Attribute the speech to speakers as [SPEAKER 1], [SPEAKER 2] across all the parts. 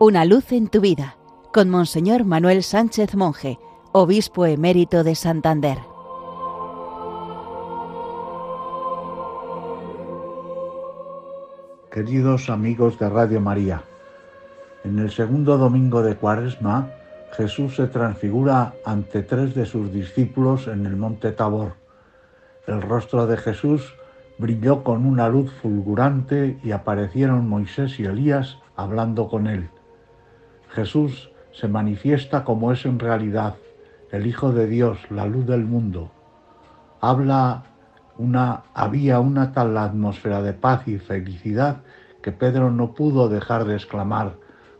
[SPEAKER 1] Una luz en tu vida, con Monseñor Manuel Sánchez Monje, obispo emérito de Santander.
[SPEAKER 2] Queridos amigos de Radio María, en el segundo domingo de Cuaresma, Jesús se transfigura ante tres de sus discípulos en el monte Tabor. El rostro de Jesús brilló con una luz fulgurante y aparecieron Moisés y Elías hablando con él. Jesús se manifiesta como es en realidad, el Hijo de Dios, la luz del mundo. Habla una, había una tal atmósfera de paz y felicidad que Pedro no pudo dejar de exclamar,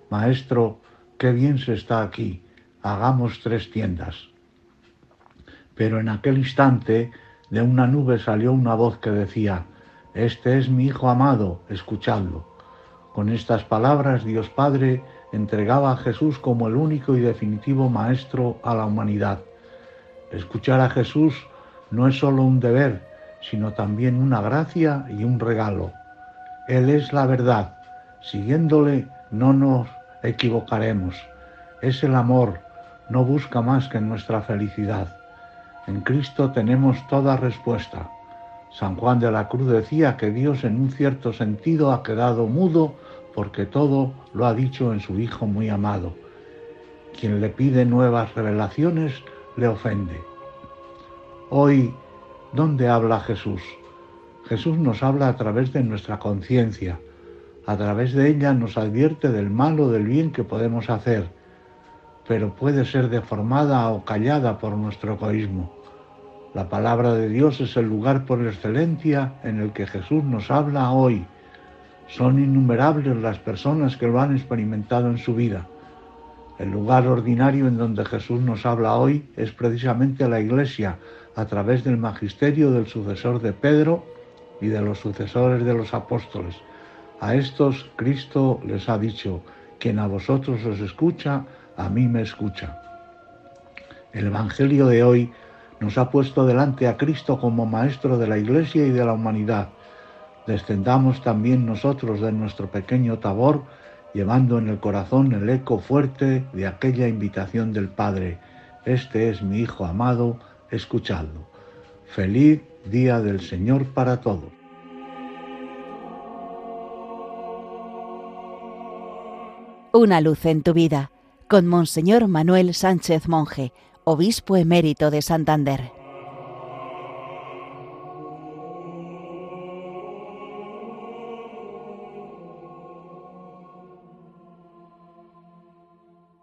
[SPEAKER 2] Maestro, qué bien se está aquí, hagamos tres tiendas. Pero en aquel instante de una nube salió una voz que decía, Este es mi Hijo amado, escuchadlo. Con estas palabras Dios Padre entregaba a Jesús como el único y definitivo Maestro a la humanidad. Escuchar a Jesús no es solo un deber, sino también una gracia y un regalo. Él es la verdad. Siguiéndole no nos equivocaremos. Es el amor, no busca más que nuestra felicidad. En Cristo tenemos toda respuesta. San Juan de la Cruz decía que Dios en un cierto sentido ha quedado mudo porque todo lo ha dicho en su Hijo muy amado. Quien le pide nuevas revelaciones le ofende. Hoy, ¿dónde habla Jesús? Jesús nos habla a través de nuestra conciencia. A través de ella nos advierte del mal o del bien que podemos hacer, pero puede ser deformada o callada por nuestro egoísmo. La palabra de Dios es el lugar por excelencia en el que Jesús nos habla hoy. Son innumerables las personas que lo han experimentado en su vida. El lugar ordinario en donde Jesús nos habla hoy es precisamente la iglesia, a través del magisterio del sucesor de Pedro y de los sucesores de los apóstoles. A estos Cristo les ha dicho, quien a vosotros os escucha, a mí me escucha. El Evangelio de hoy nos ha puesto delante a Cristo como Maestro de la Iglesia y de la humanidad. Descendamos también nosotros de nuestro pequeño tabor, llevando en el corazón el eco fuerte de aquella invitación del Padre. Este es mi Hijo amado, escuchadlo. Feliz día del Señor para todos.
[SPEAKER 1] Una luz en tu vida, con Monseñor Manuel Sánchez Monje obispo emérito de Santander.